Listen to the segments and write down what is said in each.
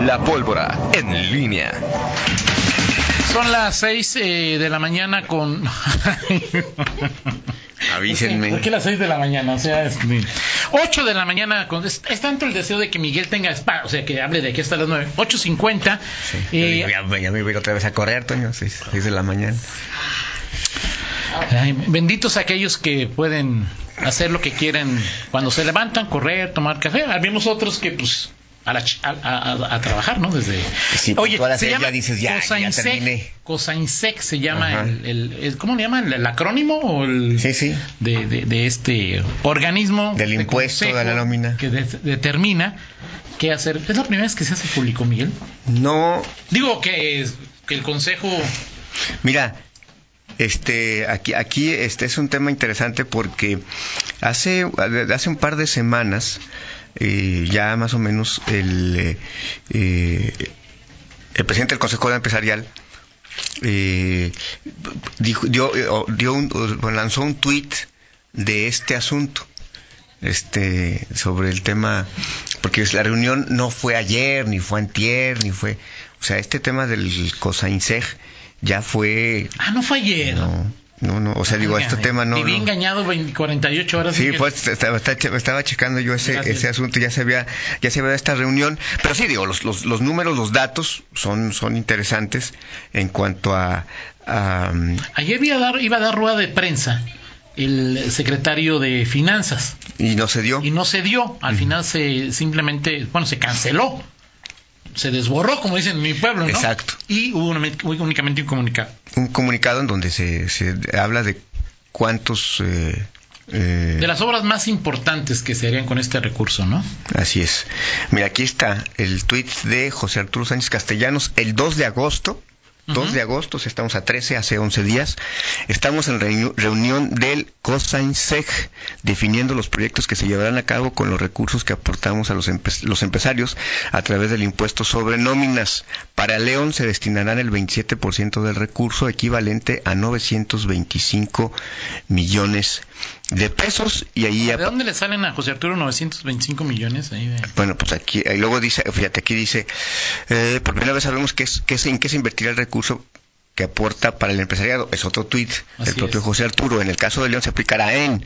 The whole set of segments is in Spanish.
La pólvora en línea. Son las 6 eh, de la mañana con... Avísenme. ¿Por qué las 6 de la mañana? O sea, es 8 de la mañana. Con, es, es tanto el deseo de que Miguel tenga spa, o sea, que hable de aquí hasta las 9. 8.50. eh, ya, ya me voy otra vez a correr, Toño, 6 de la mañana. ay, benditos aquellos que pueden hacer lo que quieren cuando se levantan, correr, tomar café. Habemos otros que, pues, a, la a, a- trabajar, ¿no? Desde. Sí, Oye, se llama ya dices, ya, ya Cosainsec, terminé. Cosainsec se llama el, el- el- ¿Cómo le llaman? ¿El, acrónimo o el.? Sí, sí. de, de- de este organismo Del de impuesto, de la nómina. que de- determina qué hacer. Es la primera vez que se hace público, Miguel. No, Digo que, es- que el consejo Mira, este, aquí, aquí este es un tema interesante porque hace, hace un par de semanas, eh, ya más o menos, el, eh, el presidente del Consejo Empresarial eh, dijo, dio, eh, dio un- lanzó un tuit de este asunto este sobre el tema porque la reunión no fue ayer ni fue antier ni fue o sea este tema del COSAINSEG ya fue Ah, no fue ayer. no no no o sea digo Oigan, este tema no, Viví no. engañado 20, 48 horas. Sí, pues estaba, estaba- estaba checando yo ese, Gracias. ese asunto, ya se había, ya se había esta reunión, pero sí digo, los, los, los números, los datos son, son interesantes en cuanto a, a, um, Ayer iba a, dar, iba a dar rueda de prensa el secretario de Finanzas y no se dio. y no se dio. Al final se simplemente, bueno, se canceló. Se desborró, como dicen en mi pueblo, ¿no? Exacto. Y hubo una- únicamente un comunicado. un comunicado en donde se, se habla de cuántos eh, eh, De las obras más importantes que se harían con este recurso, ¿no? así es mira aquí está el tweet de José Arturo Sánchez Castellanos el 2 de agosto 2 Ujú. de agosto, o sea, estamos a 13, hace 11 días. Estamos en reuni- reunión del COSAINSEG, definiendo los proyectos que se llevarán a cabo con los recursos que aportamos a los, empe- los empresarios a través del impuesto sobre nóminas. Para León se destinarán el 27% del recurso, equivalente a 925 millones de pesos. Y ahí ¿De dónde le salen a José Arturo 925 millones? Ahí de... bueno, pues aquí, y luego dice, fíjate, aquí dice, eh, por primera vez sabemos qué es, qué es- en qué se invertirá el recurso que aporta para el empresariado. Es otro tuit del propio es. José Arturo. En el caso de León se aplicará en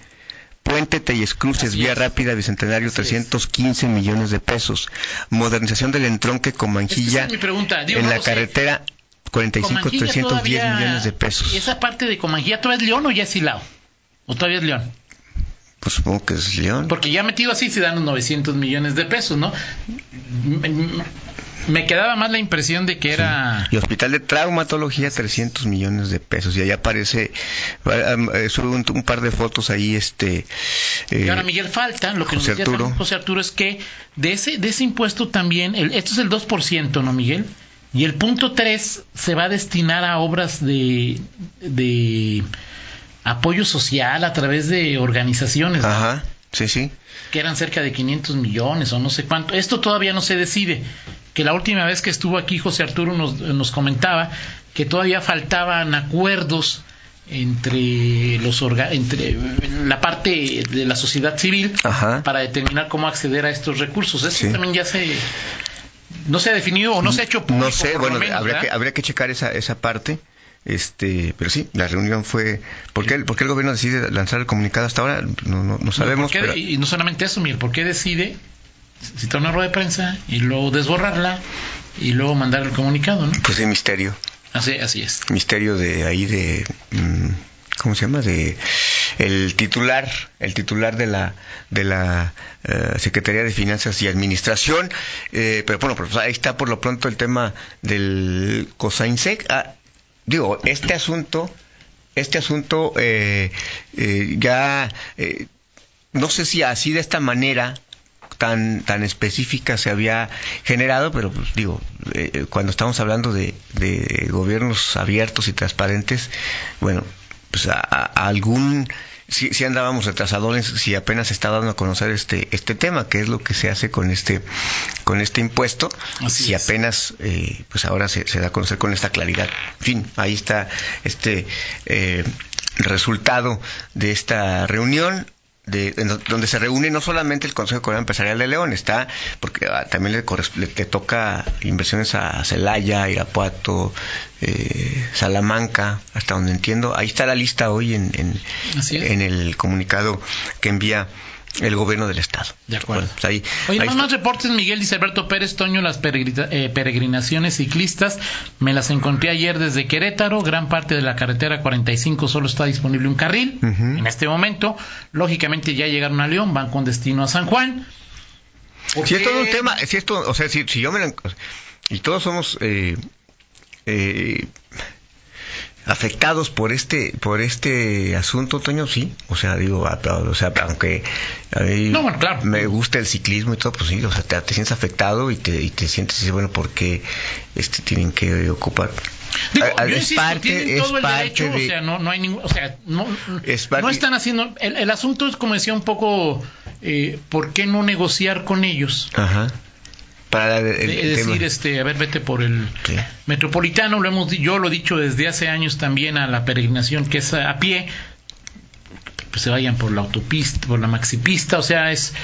Puente Telles Cruces, Vía. Rápida, Bicentenario, Así es. 315 millones de pesos. Modernización del entronque con Manjilla Esa es. Digo, en la carretera 45, Comanjilla 310 todavía- millones de pesos. ¿Esa parte de Comanjilla todavía es León o ya es Silao? ¿O todavía es León? Pues supongo que es León. Porque ya metido así se dan los 900 millones de pesos, ¿no? Me, quedaba más la impresión de que era... Y Hospital de Traumatología, 300 millones de pesos. Y ahí aparece, eh, sube un, un par de fotos ahí, este... eh, Y ahora Miguel falta, lo que José nos decía Arturo. José Arturo es que de ese, de ese impuesto también, el- esto es el 2%, ¿no, Miguel? Y el punto 3 se va a destinar a obras de, de apoyo social a través de organizaciones, ¿no? Ajá, sí, sí. que eran cerca de 500 millones o no sé cuánto. Esto todavía no se decide. Que la última vez que estuvo aquí José Arturo nos, nos comentaba que todavía faltaban acuerdos entre los orga- entre la parte de la sociedad civil Ajá. para determinar cómo acceder a estos recursos. Eso Sí. también ya se no se ha definido o no se ha hecho público. No sé, bueno, menos, habría, que, habría que checar esa, esa parte. Este, pero sí, la reunión fue. ¿Por qué, por qué el gobierno decide lanzar el comunicado hasta ahora? No, no, no sabemos. ¿Por qué- pero- Y no solamente eso, Miguel, ¿por qué decide citar una rueda de prensa y luego desborrarla y luego mandar el comunicado, ¿no? Pues de misterio. Así, así es. Misterio de ahí de. mm, ¿Cómo se llama? De el titular, el titular de la de la eh, Secretaría de Finanzas y Administración. Eh, pero bueno, pues ahí está por lo pronto el tema del COSAINSEC. Ah, digo, este asunto, este asunto eh, eh, ya eh, no sé si así de esta manera tan tan específica se había generado, pero pues, digo, eh, cuando estamos hablando de, de gobiernos abiertos y transparentes, bueno, pues a algún si, si andábamos retrasadones, si apenas se está dando a conocer este este tema, que es lo que se hace con este con este impuesto, Así si es. apenas eh, pues ahora se, se da a conocer con esta claridad. En fin, ahí está este eh, resultado de esta reunión de, donde se reúne no solamente el Consejo Coreano Empresarial de León, está, porque ah, también le, le, toca inversiones a Celaya, Irapuato, eh, Salamanca, hasta donde entiendo. Ahí está la lista hoy en, en, en el comunicado que envía el gobierno del Estado. De acuerdo. Pues ahí, Oye, más, reportes, Miguel, dice Alberto Pérez Toño, las eh, peregrinaciones ciclistas, me las encontré ayer desde Querétaro, gran parte de la carretera 45 solo está disponible un carril en este momento, lógicamente ya llegaron a León, van con destino a San Juan. Si es todo un tema, si esto, o sea, si, yo me y todos somos eh, eh, afectados por este por este asunto Toño sí. O sea digo o sea aunque a mí me gusta el ciclismo y todo pues sí o sea te, sientes afectado y te, y te sientes bueno porque este tienen que ocupar es parte, es parte de, o sea, no, no hay ningún, o sea, no, no están haciendo, el, el, asunto es como decía un poco, eh, ¿por qué no negociar con ellos? Ajá para decir este a ver vete por el metropolitano lo hemos yo lo he dicho desde hace años también a la peregrinación que es a pie pues se vayan por la autopista por la maxipista o sea es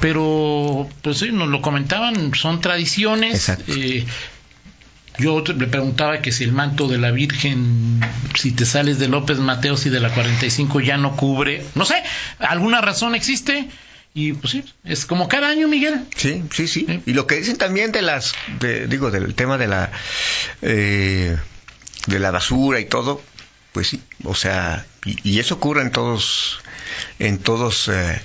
pero pues sí nos lo comentaban son tradiciones eh, yo le preguntaba que si el manto de la Virgen, si te sales de López Mateos y de la 45 ya no cubre, no sé, alguna razón existe, y pues sí, es como cada año, Miguel. Sí, sí, sí. Y lo que dicen también de las, digo, del tema de la, eh, de la basura y todo, pues sí, o sea, y, eso ocurre en todos, en todos, eh,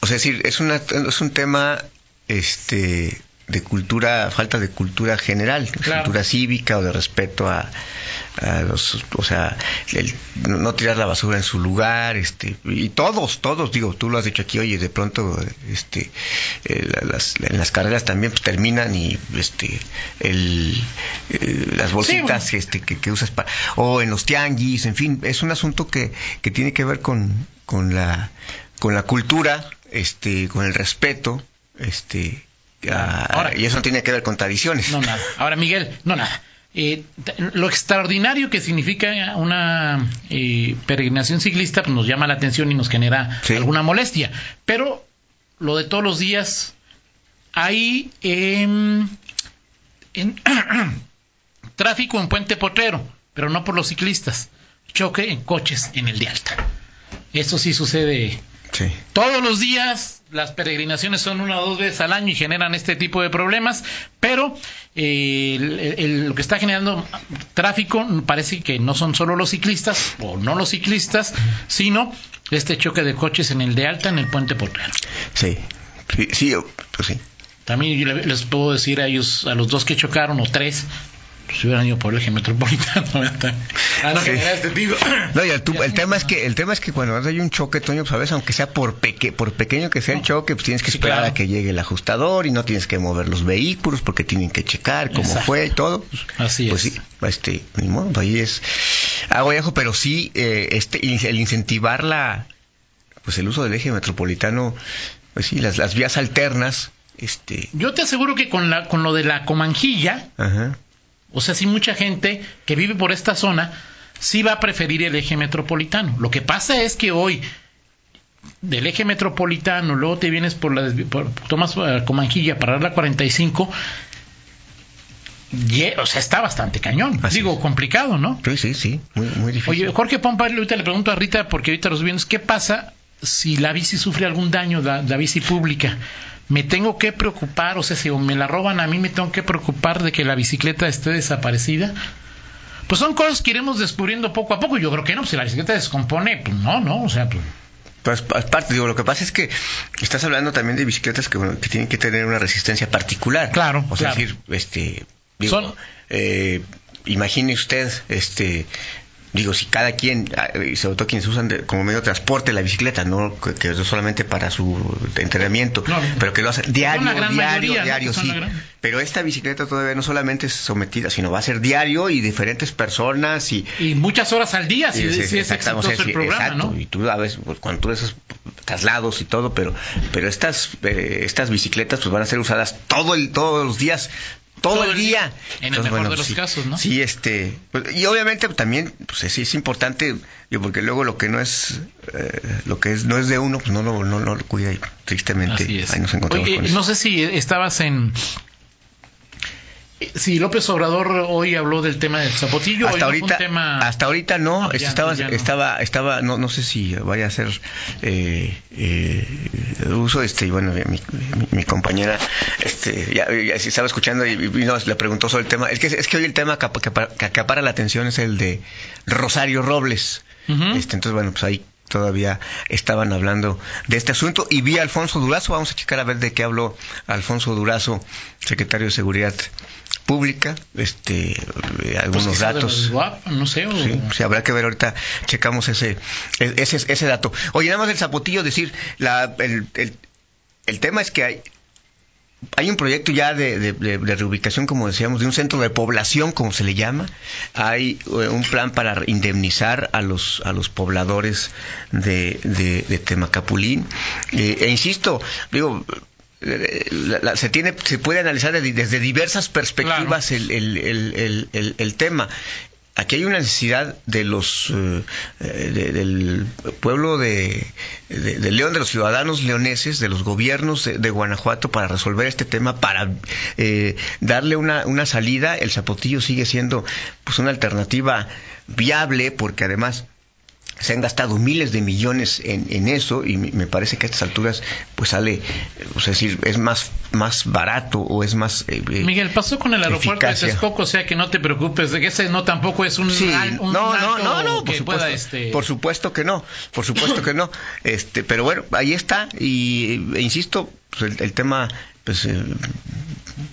o sea, es decir, es, una, es un tema, este, de cultura, falta de cultura general, cultura cívica o de respeto a, los, o sea, el, no tirar la basura en su lugar, este, y todos, todos, digo, tú lo has dicho aquí, oye, de pronto, este, eh, las, en las carreras también pues, terminan y, este, el, eh, las bolsitas, este, que, que, usas para, o en los tianguis, en fin, es un asunto que, que tiene que ver con, con la, con la cultura, este, con el respeto, este, Ahora, y eso no tiene que ver con tradiciones. No, nada. Ahora, Miguel, no, nada. Eh, lo extraordinario que significa una eh, peregrinación ciclista pues, nos llama la atención y nos genera alguna molestia. Pero lo de todos los días, hay em, en, tráfico en Puente Potrero, pero no por los ciclistas. Choque en coches en el de alta. Eso sí sucede todos los días las peregrinaciones son una o dos veces al año y generan este tipo de problemas, pero eh, lo que está generando tráfico parece que no son solo los ciclistas o no los ciclistas, sino este choque de coches en el de alta en el puente. Sí, sí, sí, pues sí. También les puedo decir a ellos, a los dos que chocaron o tres, si hubieran ido por el eje metropolitano ah, no, este no y el, tema es que el tema es que cuando hay un choque Toño sabes pues, aunque sea por peque, por pequeño que sea el choque pues tienes que esperar a que llegue el ajustador y no tienes que mover los vehículos porque tienen que checar cómo fue y todo pues, así pues es. sí este ni modo ahí es hago viejo pero sí eh, este el incentivar la pues el uso del eje metropolitano pues sí las, las vías alternas este. Yo te aseguro que con la con lo de la comanjilla Ajá o sea, sí mucha gente que vive por esta zona sí va a preferir el eje metropolitano. Lo que pasa es que hoy del eje metropolitano, luego te vienes por la tomas uh, Comanjilla para la 45 o sea, está bastante cañón. Digo, complicado, ¿no? Sí, sí, sí, muy, muy difícil. Oye, Jorge Pompa, ahorita le pregunto a Rita, porque ahorita los vienes, ¿qué pasa si la bici sufre algún daño, la bici pública? Me tengo que preocupar, o sea, si me la roban a mí, me tengo que preocupar de que la bicicleta esté desaparecida. Pues son cosas que iremos descubriendo poco a poco. Yo creo que no, si la bicicleta descompone, pues no, no, o sea, pues... Pues aparte, digo, lo que pasa es que estás hablando también de bicicletas que, que tienen que tener una resistencia particular. Claro, o sea, decir, este, digo, eh, imagine usted, este, digo, si cada quien, ah, y sobre todo quienes usan como medio de transporte la bicicleta, no que, es solamente para su entrenamiento, pero que lo hacen diario, diario, diario, sí. Pero esta bicicleta todavía no solamente es sometida, sino va a ser diario y diferentes personas y... Y muchas horas al día, si, es, exitoso el programa, ¿no? Y tú a veces, pues, cuando tú esos traslados y todo, pero pero estas eh, estas bicicletas pues van a ser usadas todo el todos los días todo, el día. En el mejor de los casos, ¿no? Sí, este, pues, y obviamente también, pues sí es importante, porque luego lo que no es, eh, lo que es, no es de uno, pues no lo, no, lo cuida y tristemente ahí nos encontramos con eso. No sé si estabas en Sí, López Obrador hoy habló del tema del zapotillo. Hasta ahorita, hasta ahorita no. estaba, estaba, estaba, no, no sé si vaya a ser eh, eh, uso. Este, bueno, mi, compañera, este, ya, estaba escuchando y, le preguntó sobre el tema. Es que es que hoy el tema que, que, acapara la atención es el de Rosario Robles. este, entonces, bueno, pues ahí todavía estaban hablando de este asunto y vi a Alfonso Durazo, vamos a checar a ver de qué habló Alfonso Durazo, secretario de Seguridad pública, este, eh, algunos pues datos. no sé. Sí, habrá que ver ahorita, checamos ese, ese, ese dato. Oye, nada más del zapotillo, decir, la, el, el, el tema es que hay, hay un proyecto ya de, de, reubicación, como decíamos, de un centro de población, como se le llama. Hay eh, un plan para indemnizar a los, a los pobladores de, de Temacapulín. Eh, e insisto, digo, se tiene se puede analizar desde diversas perspectivas el, el, el, el, tema aquí hay una necesidad de los eh, del pueblo de, de, León, de los ciudadanos leoneses, de los gobiernos de, Guanajuato para resolver este tema, para eh, darle una, una salida. El zapotillo sigue siendo pues una alternativa viable porque además se han gastado miles de millones en, en, eso y me parece que a estas alturas pues sale, o sea, decir, es más más barato o es más eh, eh, Miguel, pasó con el aeropuerto de Texcoco, o sea que no te preocupes, de que ese no tampoco es un, sí, no, no, no, no, por supuesto, este... por supuesto que no, por supuesto que no, este, pero bueno, ahí está y e insisto, pues el, tema pues eh,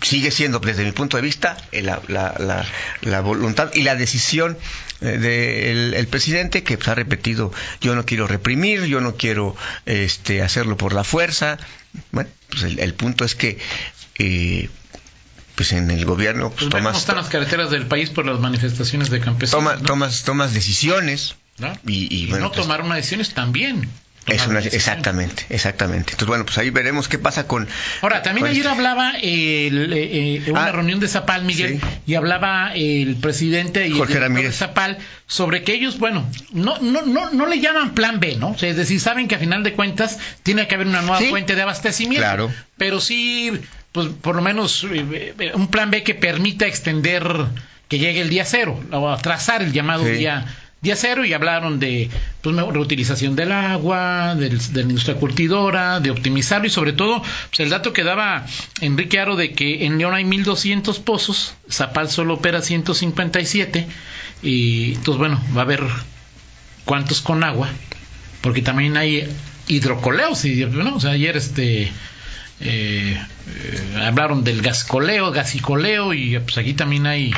sigue siendo, desde mi punto de vista, eh, la, la, la, voluntad y la decisión eh, del presidente que pues, ha repetido, yo no quiero reprimir, yo no quiero este, hacerlo por la fuerza. Bueno, pues el, punto es que... Eh, pues en el gobierno pues, pues tomas están las carreteras del país por las manifestaciones de campesinos tomas tomas decisiones y, y, no pues, tomar una decisión es también exactamente, exactamente. Entonces, bueno, pues ahí veremos qué pasa con. Ahora, también ayer hablaba el, eh, eh una ah, reunión de Zapal, Miguel, y hablaba el presidente y Jorge el de Zapal sobre que ellos, bueno, no, no, no, no le llaman plan B, ¿no? O sea, es decir, saben que a final de cuentas tiene que haber una nueva fuente de abastecimiento. Claro. Pero sí, pues por lo menos eh, eh, un plan B que permita extender que llegue el día cero, o atrasar el llamado día día cero y hablaron de pues, reutilización del agua, de la industria curtidora, de optimizarlo y sobre todo pues, el dato que daba Enrique Aro de que en León hay 1.200 pozos, Zapal solo opera 157 y entonces bueno, va a haber cuántos con agua, porque también hay hidrocoleos y bueno, o sea, ayer este eh, eh, hablaron del gascoleo, gasicoleo y pues aquí también hay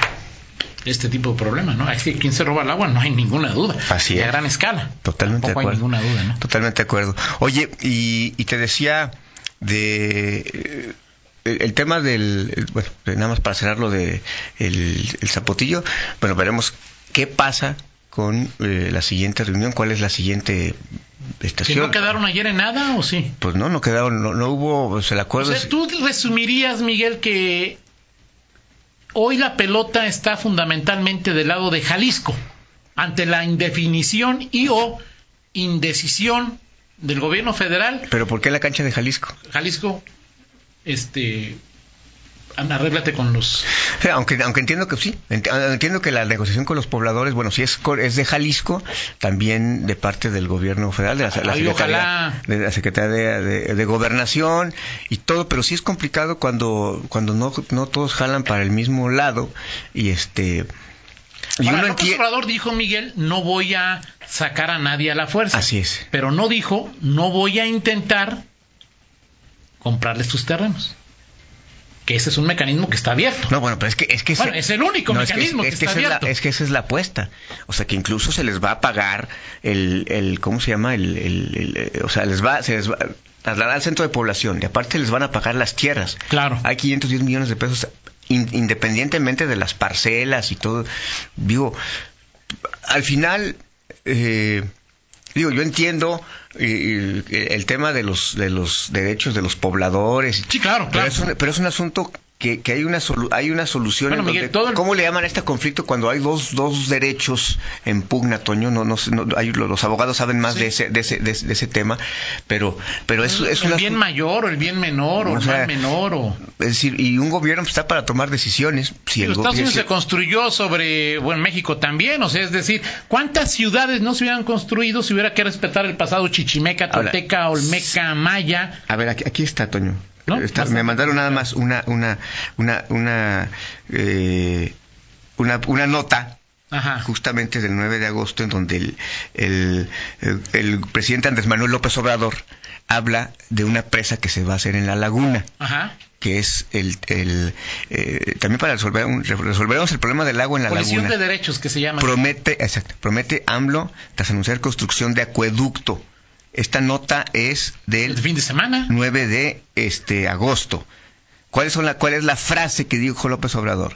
este tipo de problema, ¿no? Es que quien se roba el agua no hay ninguna duda. Así es. A gran escala. Totalmente de acuerdo. hay ninguna duda, ¿no? Totalmente de acuerdo. Oye, y, te decía de eh, el, tema del bueno, nada más para cerrarlo de el, zapotillo, bueno, veremos qué pasa con eh, la siguiente reunión, cuál es la siguiente estación. ¿No quedaron ayer en nada o sí? Pues no, no quedaron, no, hubo, pues, el acuerdo. O sea, tú resumirías, Miguel, que hoy la pelota está fundamentalmente del lado de Jalisco, ante la indefinición y o indecisión del gobierno federal. ¿Pero por qué la cancha de Jalisco? Jalisco, este, arréglate con los... aunque, aunque entiendo que sí, entiendo que la negociación con los pobladores, bueno, si es, es de Jalisco, también de parte del gobierno federal, de la, Secretaría, de, la Secretaría de, Gobernación y todo, pero sí es complicado cuando, cuando no, no todos jalan para el mismo lado y este... Y Obrador dijo, Miguel, no voy a sacar a nadie a la fuerza. Así es. Pero no dijo, no voy a intentar comprarles tus terrenos que ese es un mecanismo que está abierto. No, bueno, pero es que es que es el único mecanismo que, está abierto. Es, que esa es la apuesta. O sea, que incluso se les va a pagar el, el ¿cómo se llama? El, el, o sea, les va, se les va a trasladar al centro de población y aparte les van a pagar las tierras. Claro. Hay 510 millones de pesos independientemente de las parcelas y todo. Digo, al final eh, digo, yo entiendo el tema de los de los derechos de los pobladores. Sí, claro, Pero es un, pero es un asunto que, que hay una solu- hay una solución Bueno, en Miguel, donde- todo el- ¿cómo le llaman a este conflicto cuando hay dos, dos derechos en pugna Toño no no, no- hay- los abogados saben más Sí. de ese de ese, de, ese- de ese tema pero pero es, es el una bien mayor o el bien menor o, O el sea, mal menor o es decir y un gobierno está para tomar decisiones si el Estados Unidos se construyó sobre, bueno, México también, o sea, es decir, ¿cuántas ciudades no se hubieran construido si hubiera que respetar el pasado chichimeca, tolteca, olmeca, maya? A ver, aquí, aquí está, Toño. ¿No? Está- Bastante me mandaron nada más una una una una eh, una, una nota Ajá. justamente del 9 de agosto en donde el, el, el- el presidente Andrés Manuel López Obrador habla de una presa que se va a hacer en la laguna Ajá. que es el, el eh, también para resolver un- resolveremos el problema del agua en la laguna de derechos que se llama. promete, exacto, promete AMLO tras anunciar construcción de acueducto. Esta nota es del el fin de semana. 9 de este agosto. ¿Cuál es, la, ¿Cuál es la frase que dijo López Obrador?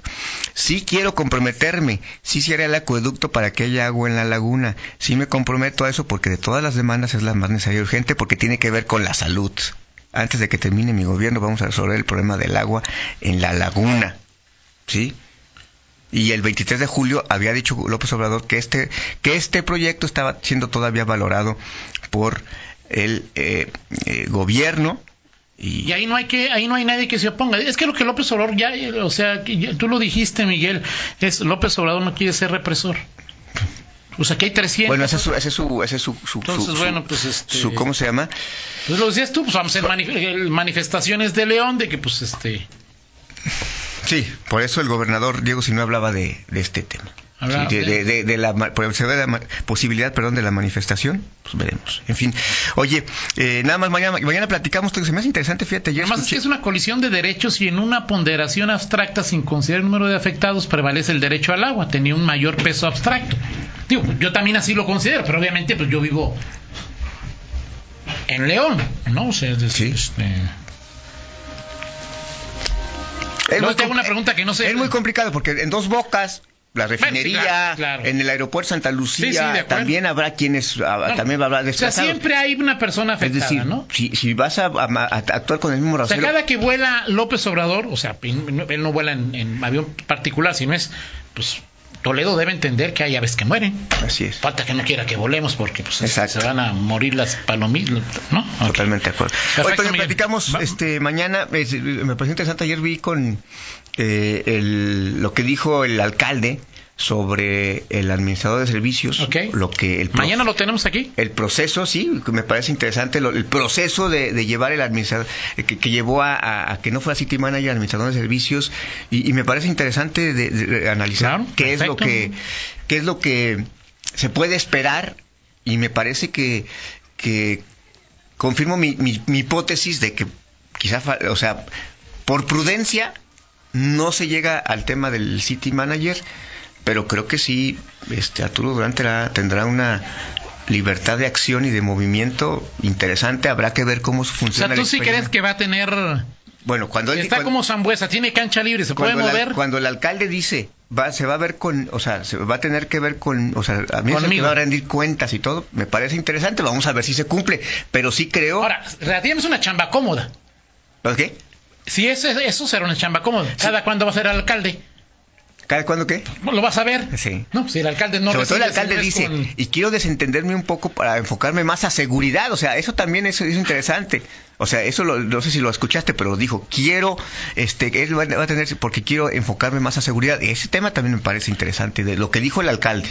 Sí quiero comprometerme, sí hará el acueducto para que haya agua en la laguna. Sí me comprometo a eso porque de todas las demandas es la más necesaria y urgente porque tiene que ver con la salud. Antes de que termine mi gobierno vamos a resolver el problema del agua en la laguna. ¿Sí? Y el 23 de julio había dicho López Obrador que este, que este proyecto estaba siendo todavía valorado por el eh, eh, gobierno. Y, Y ahí no hay que, ahí no hay nadie que se oponga. Es que lo que López Obrador ya, o sea, ya- tú lo dijiste, Miguel, es López Obrador no quiere ser represor. O sea, que hay 300. bueno, ese es su, ese es su, ese es su, su- Entonces, su- bueno, pues, este- su- ¿cómo se llama? Pues lo decías tú, pues vamos a hacer manif- manifestaciones de León de que pues este Sí, por eso el gobernador Diego Sinú hablaba de, de este tema. Hablaba Sí, de, la, posibilidad, perdón, de la manifestación, pues veremos. En fin, oye, eh, nada más mañana, mañana platicamos, se me hace interesante, fíjate, Además es que es una colisión de derechos y en una ponderación abstracta sin considerar el número de afectados prevalece el derecho al agua, tenía un mayor peso abstracto. Digo, yo también así lo considero, pero obviamente pues yo vivo en León, ¿no? O sea, es decir, este, Es muy te hago una pregunta que no sé. Es muy complicado porque en dos bocas, la refinería, claro, claro. en el aeropuerto Santa Lucía, Sí, sí, también habrá quienes, ah, Bueno, también habrá o sea, desplazados. siempre hay una persona es afectada, decir, ¿no? si, si vas a, a- a actuar con el mismo O sea, rasero, cada que vuela López Obrador, o sea, él no vuela en, en avión particular, sino es, pues, Toledo debe entender que hay aves que mueren. así es. Falta que no quiera que volemos porque pues, Exacto. se van a morir las palomitas, ¿no? Totalmente de acuerdo. Perfecto, Hoy platicamos Va- este, mañana. es- me pareció interesante. Ayer vi con eh, el- lo que dijo el alcalde sobre el administrador de servicios. Lo que el Mañana lo tenemos aquí. el proceso, sí, que me parece interesante, lo- el proceso de, de llevar el administrador, eh, que, que llevó a, a- a que no fuera City Manager, administrador de servicios, y, y me parece interesante de, de analizar Claro, qué es lo que qué es lo que se puede esperar, y me parece que, que confirmo mi, mi- mi hipótesis de que quizá, o sea, por prudencia no se llega al tema del City Manager, pero creo que sí, este Arturo Durante la- tendrá una libertad de acción y de movimiento interesante. Habrá que ver cómo O sea, funciona. tú sí crees que va a tener... Bueno, cuando él Está cuando- como Zambuesa, tiene cancha libre, se puede mover. cuando el alcalde dice va se va a ver con o sea se va a tener que ver con o sea a mí que Conmigo. va a rendir cuentas y todo me parece interesante vamos a ver si se cumple pero sí creo Ahora, relativamente es una chamba cómoda. ¿Los qué? Si eso, eso será una chamba cómoda. ¿Cada cuándo va a ser alcalde? ¿Cada cuándo qué? Lo vas a ver. Sí. No, si el alcalde no Sobre todo el alcalde dice, con- y quiero desentenderme un poco para enfocarme más a seguridad, o sea, eso también es, es interesante. O sea, eso lo- no sé si lo escuchaste, pero dijo, quiero, este, él va, va a tener, porque quiero enfocarme más a seguridad. Ese tema también me parece interesante, de lo que dijo el alcalde.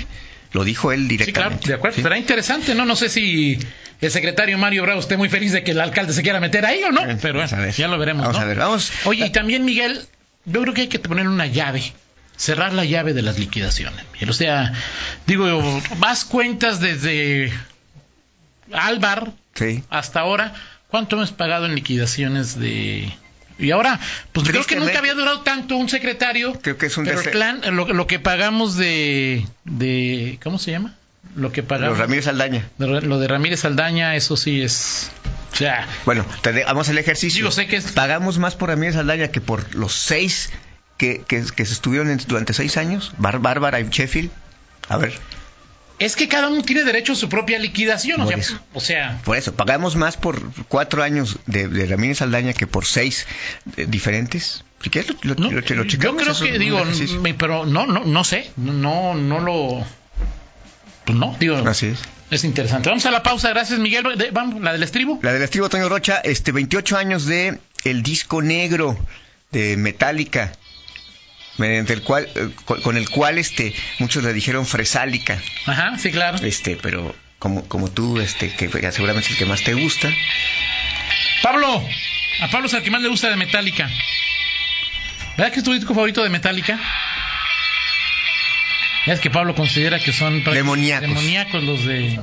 Lo dijo él Sí, claro, directamente. de acuerdo. ¿sí? Será interesante, ¿no? No sé si el secretario Mario Bravo esté muy feliz de que el alcalde se quiera meter ahí o no, Eh, pero bueno, ya lo veremos, Vamos ¿no? a ver, vamos. Oye, y también, Miguel, yo creo que hay que poner una llave, cerrar la llave de las liquidaciones. O sea, digo, vas cuentas desde Álvar Sí. hasta ahora, ¿cuánto hemos pagado en liquidaciones de... Y ahora, pues creo que nunca había durado tanto un secretario. Creo que es un pero el plan, lo, lo que pagamos de, de... ¿Cómo se llama? Lo que pagamos... Los Ramírez Aldaña. de- Lo de Ramírez Aldaña, eso sí es... O sea, Bueno, te de- vamos al ejercicio. Digo, sé que es- Pagamos más por Ramírez Aldaña que por los seis que, que, que se estuvieron en- durante seis años. Bar- Bárbara y Sheffield. A ver. Es que cada uno tiene derecho a su propia liquidación. O sea, eso. o sea, Por eso, pagamos más por cuatro años de, de Ramírez Saldaña que por seis eh, diferentes. Si quieres, lo, lo- no, lo- lo yo creo que digo, me- pero no, no, no sé, no, no lo, pues no, digo, Así es. es interesante. Vamos a la pausa, gracias Miguel. De- vamos, la del estribo. La del estribo Toño Rocha, este 28 años de el disco negro de Metallica, mediante el cual, eh, con con el cual este muchos le dijeron fresálica, Ajá, sí, claro. este, pero como como tú, este, que seguramente es el que más te gusta. Pablo, a Pablo es el que más le gusta de Metallica. ¿Verdad que es tu disco favorito de Metallica? Ya es que Pablo considera que son Demoníacos. demoníacos los de.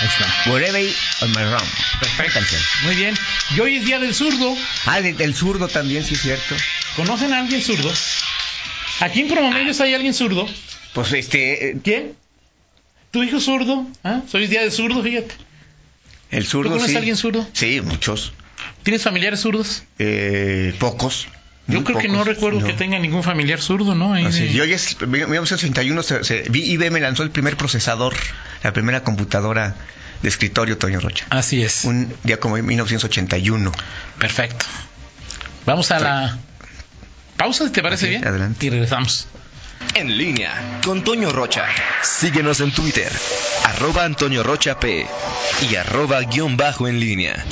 Ahí está. Wherever on my round. Perfecto. Canción. Muy bien. Y hoy es día del zurdo. Ah, de- del zurdo también, sí es cierto. ¿Conocen a alguien zurdo? Aquí en Promomedios hay alguien zurdo. Pues este, eh, ¿Quién? ¿Tu hijo zurdo? ¿Ah? Hoy es día del zurdo, fíjate. el ¿Tú zurdo conoces sí. a alguien zurdo? Sí, muchos. ¿Tienes familiares zurdos? Eh, pocos. Yo creo que no recuerdo no. que tenga ningún familiar zurdo, ¿no? Ahí Así de- es. Y hoy es, en 1981, se, se- IBM lanzó el primer procesador, la primera computadora de escritorio, Toño Rocha. Así es. Un día como en 1981. Perfecto. Vamos a la pausa, ¿te parece Así bien? adelante. Y regresamos. En línea con Toño Rocha. Síguenos en Twitter, arroba Antonio Rocha P y arroba guion bajo en línea.